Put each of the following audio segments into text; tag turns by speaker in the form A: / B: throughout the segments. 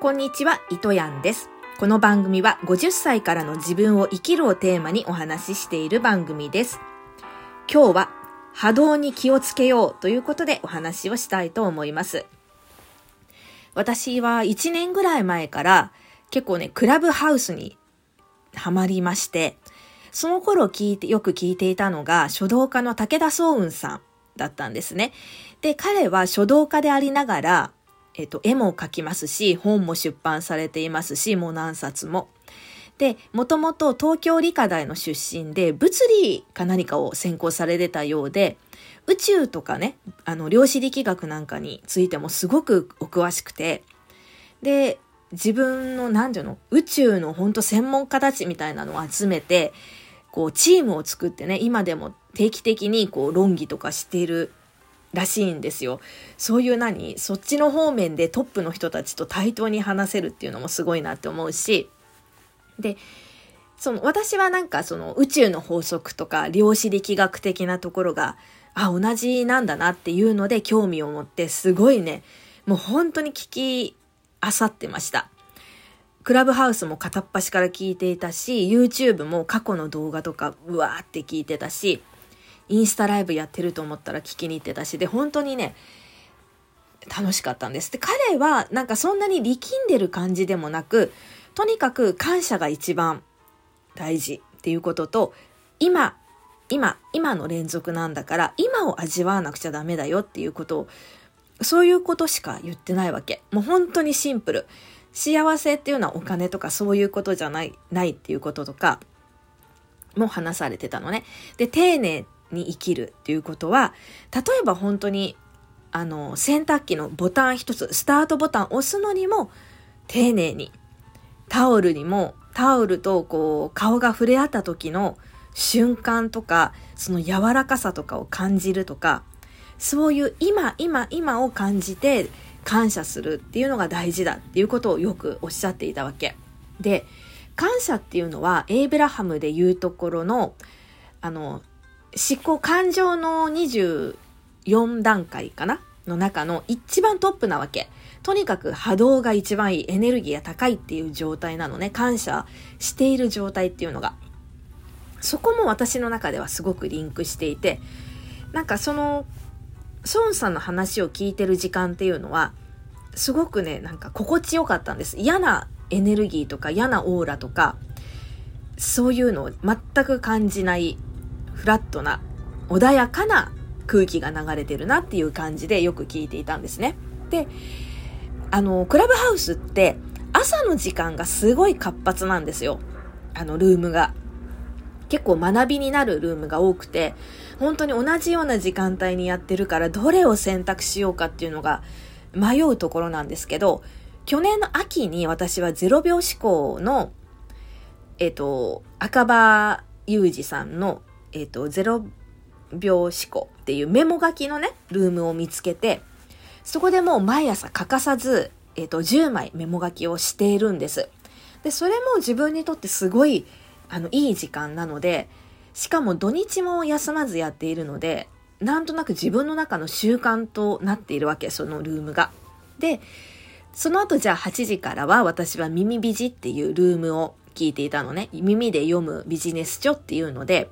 A: こんにちは、糸やんです。この番組は50歳からの自分を生きるをテーマにお話ししている番組です。今日は波動に気をつけようということでお話をしたいと思います。私は1年ぐらい前から結構ね、クラブハウスにハマりまして、その頃聞いて、よく聞いていたのが書道家の武田総雲さんだったんですね。で、彼は書道家でありながら、えっと、絵も描きますし、本も出版されていますし、もう何冊も。で、もともと東京理科大の出身で、物理か何かを専攻されてたようで、宇宙とかね、あの、量子力学なんかについてもすごくお詳しくて、で、自分の、なんていうの、宇宙の本当専門家たちみたいなのを集めて、こう、チームを作ってね、今でも定期的にこう、論議とかしているらしいんですよ。そういう何？そっちの方面でトップの人たちと対等に話せるっていうのもすごいなって思うし、で、その私はなんかその宇宙の法則とか量子力学的なところが、あ、同じなんだなっていうので興味を持ってすごいね、もう本当に聞き漁ってました。クラブハウスも片っ端から聞いていたし、YouTube も過去の動画とかうわーって聞いてたし、インスタライブやってると思ったら聞きに行ってたし、で、本当にね、楽しかったんです。で、彼はなんかそんなに力んでる感じでもなく、とにかく感謝が一番大事っていうことと、今、今、今の連続なんだから、今を味わわなくちゃダメだよっていうことを、そういうことしか言ってないわけ。もう本当にシンプル。幸せっていうのはお金とかそういうことじゃない、ないっていうこととか、も話されてたのね。で、丁寧に生きるっていうことは、例えば本当に、あの、洗濯機のボタン一つ、スタートボタン押すのにも、丁寧に。タオルにも、タオルとこう、顔が触れ合った時の瞬間とか、その柔らかさとかを感じるとか、そういう今、今、今を感じて感謝するっていうのが大事だっていうことをよくおっしゃっていたわけ。で、感謝っていうのは、エイブラハムで言うところの、あの、思考、感情の24段階かなの中の一番トップなわけ。とにかく波動が一番いい、エネルギーが高いっていう状態なのね。感謝している状態っていうのが。そこも私の中ではすごくリンクしていて、なんかその、孫さんの話を聞いてる時間っていうのは、すごくね、なんか心地よかったんです。嫌なエネルギーとか嫌なオーラとか、そういうのを全く感じない、フラットな、穏やかな空気が流れてるなっていう感じでよく聞いていたんですね。で、あの、クラブハウスって朝の時間がすごい活発なんですよ。あの、ルームが。結構学びになるルームが多くて、本当に同じような時間帯にやってるから、どれを選択しようかっていうのが迷うところなんですけど、去年の秋に私は0秒思考の、えっ、と、赤羽裕二さんの、えっ、と、0秒思考っていうメモ書きのね、ルームを見つけて、そこでもう毎朝欠かさず、えっ、と、10枚メモ書きをしているんです。で、それも自分にとってすごい、あの、いい時間なので、しかも土日も休まずやっているので、なんとなく自分の中の習慣となっているわけ、そのルームが。で、その後じゃあ8時からは私は耳ビジっていうルームを聞いていたのね。耳で読むビジネス書っていうので、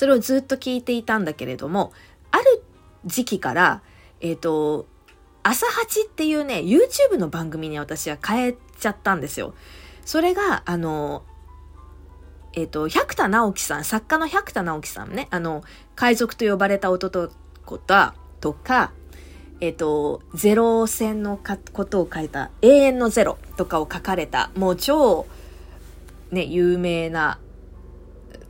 A: それをずっと聞いていたんだけれども、ある時期から、えっ、と、朝8っていうね、YouTube の番組に私は変えちゃったんですよ。それが、あの、えっ、と、百田直樹さん、作家の百田直樹さんね、あの、海賊と呼ばれた男ととか、えっ、と、ゼロ戦のことを書いた、永遠のゼロとかを書かれた、もう超、ね、有名な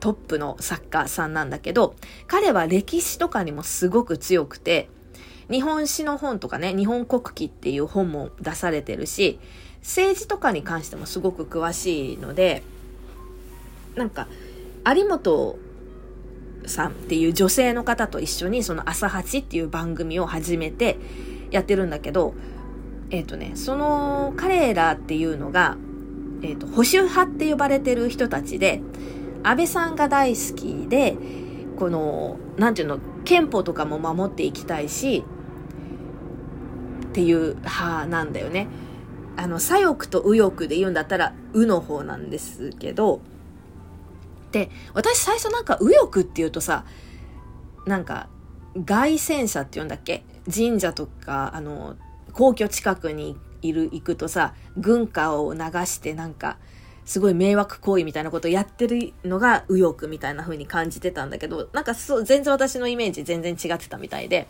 A: トップの作家さんなんだけど、彼は歴史とかにもすごく強くて、日本史の本とかね、日本国旗っていう本も出されてるし、政治とかに関してもすごく詳しいので、なんか、有本さんっていう女性の方と一緒にその朝八っていう番組を始めてやってるんだけど、えっ、ー、とね、その彼らっていうのが、えっ、ー、と、保守派って呼ばれてる人たちで、安倍さんが大好きで、この、なんていうの、憲法とかも守っていきたいし、っていう派なんだよね。あの、左翼と右翼で言うんだったら、右の方なんですけど、で、私最初なんか右翼っていうとさ、なんか、外戦車って言うんだっけ？神社とか、あの、皇居近くにいる、行くとさ、軍歌を流してなんか、すごい迷惑行為みたいなことをやってるのが右翼みたいな風に感じてたんだけど、なんかそう、全然私のイメージ全然違ってたみたいで、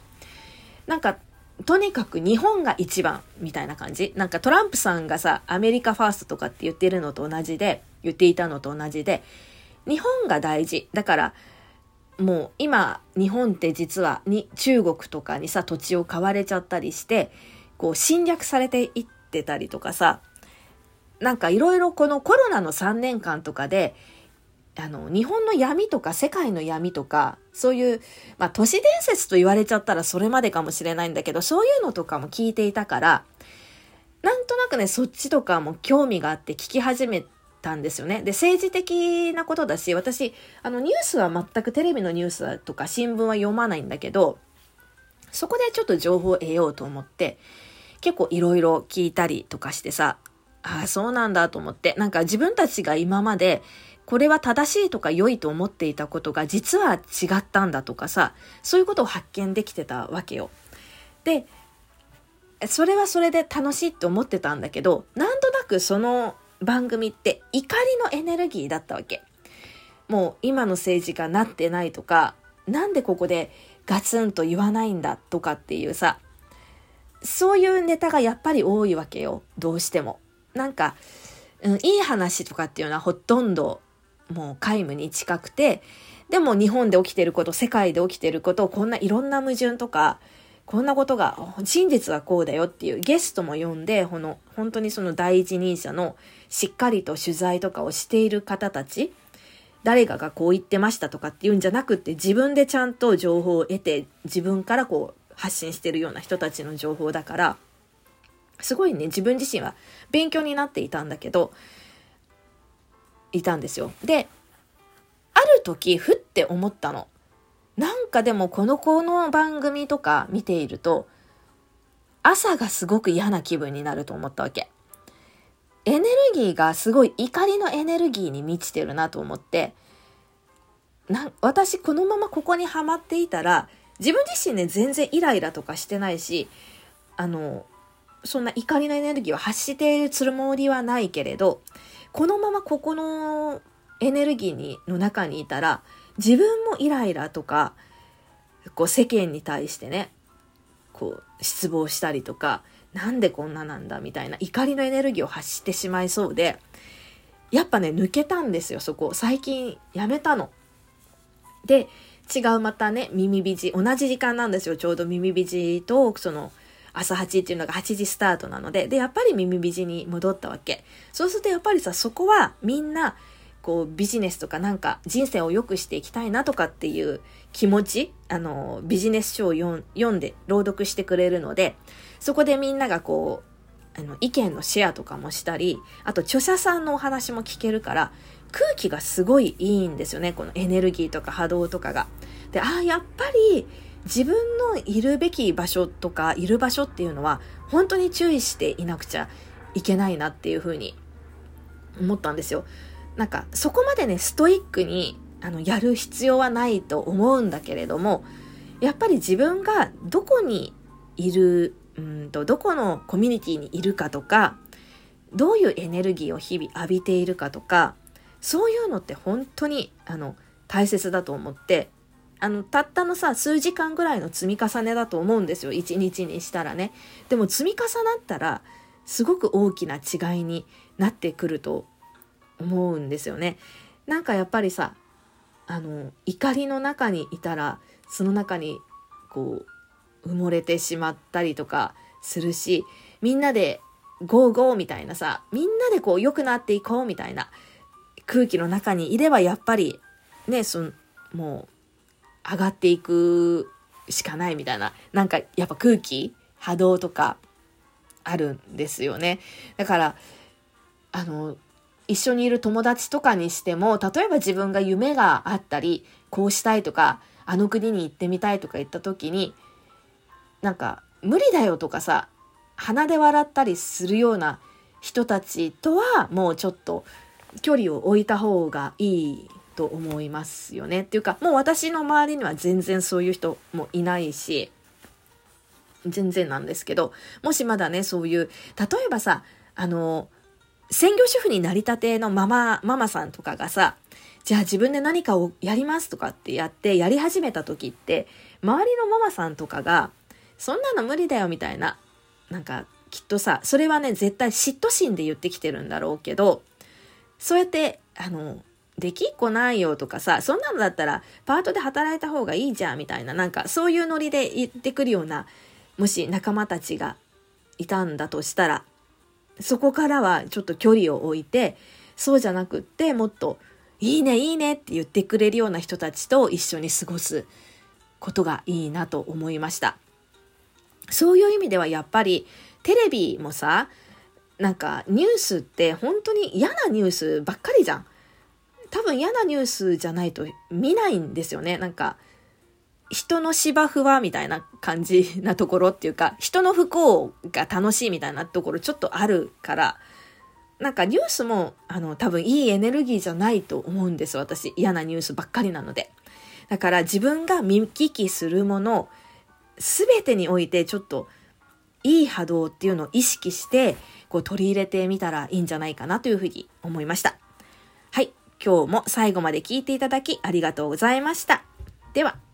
A: なんか、とにかく日本が一番みたいな感じ。なんかトランプさんがさ、アメリカファーストとかって言ってるのと同じで、言っていたのと同じで、日本が大事。だから、もう今、日本って実はに中国とかにさ、土地を買われちゃったりして、こう侵略されていってたりとかさ、なんかいろいろこのコロナの3年間とかで、あの、日本の闇とか世界の闇とか、そういう、まあ都市伝説と言われちゃったらそれまでかもしれないんだけど、そういうのとかも聞いていたから、なんとなくね、そっちとかも興味があって聞き始めたんですよね。で、政治的なことだし、私、あの、ニュースは全くテレビのニュースとか新聞は読まないんだけど、そこでちょっと情報を得ようと思って、結構いろいろ聞いたりとかしてさ、ああ、そうなんだと思って、なんか自分たちが今まで、これは正しいとか良いと思っていたことが実は違ったんだとかさ、そういうことを発見できてたわけよ。で、それはそれで楽しいって思ってたんだけど、なんとなくその番組って怒りのエネルギーだったわけ。もう今の政治がなってないとか、なんでここでガツンと言わないんだとかっていうさ、そういうネタがやっぱり多いわけよ。どうしても。なんか、うん、いい話とかっていうのはほとんどもう皆無に近くて、でも日本で起きてること、世界で起きてることこんないろんな矛盾とか、こんなことが、真実はこうだよっていうゲストも呼んで、この、本当にその第一人者のしっかりと取材とかをしている方たち、誰かがこう言ってましたとかっていうんじゃなくて、自分でちゃんと情報を得て、自分からこう発信してるような人たちの情報だから、すごいね、自分自身は勉強になっていたんだけど、いたんですよ。で、ある時、ふって思ったの。なんかでもこの子の番組とか見ていると、朝がすごく嫌な気分になると思ったわけ。エネルギーがすごい怒りのエネルギーに満ちてるなと思って、な私このままここにはまっていたら、自分自身ね、全然イライラとかしてないし、あの、そんな怒りのエネルギーを発しているつもりはないけれど、このままここのエネルギーにの中にいたら、自分もイライラとか、こう世間に対してね、こう失望したりとか、なんでこんななんだみたいな怒りのエネルギーを発してしまいそうで、やっぱね、抜けたんですよ、そこ。最近やめたの。で、違うまたね、耳ビジ、同じ時間なんですよ、ちょうど耳ビジと、その、朝8っていうのが8時スタートなので、で、やっぱり耳ビジに戻ったわけ。そうするとやっぱりさ、そこはみんな、こうビジネスとかなんか人生を良くしていきたいなとかっていう気持ち、あの、ビジネス書を読んで朗読してくれるので、そこでみんながこう、あの、意見のシェアとかもしたり、あと著者さんのお話も聞けるから、空気がすごいいいんですよね。このエネルギーとか波動とかが。で、ああ、やっぱり自分のいるべき場所とかいる場所っていうのは本当に注意していなくちゃいけないなっていうふうに思ったんですよ。なんかそこまでね、ストイックにあのやる必要はないと思うんだけれども、やっぱり自分がどこにいる、うんと、どこのコミュニティにいるかとか、どういうエネルギーを日々浴びているかとか、そういうのって本当にあの大切だと思って、あの、たったのさ、数時間ぐらいの積み重ねだと思うんですよ。一日にしたらね。でも積み重なったら、すごく大きな違いになってくると思うんですよね。なんかやっぱりさあの怒りの中にいたらその中にこう埋もれてしまったりとかするしみんなでゴーゴーみたいなさみんなでこう良くなっていこうみたいな空気の中にいればやっぱりねそのもう上がっていくしかないみたいな。なんかやっぱ空気波動とかあるんですよね。だからあの一緒にいる友達とかにしても、例えば自分が夢があったり、こうしたいとか、あの国に行ってみたいとか言った時に、なんか、無理だよとかさ、鼻で笑ったりするような人たちとはもうちょっと距離を置いた方がいいと思いますよね。っていうかもう私の周りには全然そういう人もいないし全然なんですけどもしまだねそういう例えばさあの専業主婦になりたてのママママさんとかがさじゃあ自分で何かをやりますとかってやってやり始めた時って周りのママさんとかがそんなの無理だよみたいななんかきっとさそれはね絶対嫉妬心で言ってきてるんだろうけどそうやってあのできっこないよとかさそんなのだったらパートで働いた方がいいじゃんみたいななんかそういうノリで言ってくるようなもし仲間たちがいたんだとしたらそこからはちょっと距離を置いてそうじゃなくってもっといいねいいねって言ってくれるような人たちと一緒に過ごすことがいいなと思いました。そういう意味ではやっぱりテレビもさなんかニュースって本当に嫌なニュースばっかりじゃん。多分嫌なニュースじゃないと見ないんですよね。なんか人の芝生はみたいな感じなところっていうか人の不幸が楽しいみたいなところちょっとあるからなんかニュースもあの多分いいエネルギーじゃないと思うんです私嫌なニュースばっかりなので。だから自分が見聞きするもの全てにおいてちょっといい波動っていうのを意識してこう取り入れてみたらいいんじゃないかなというふうに思いました。今日も最後まで聞いていただきありがとうございました。では。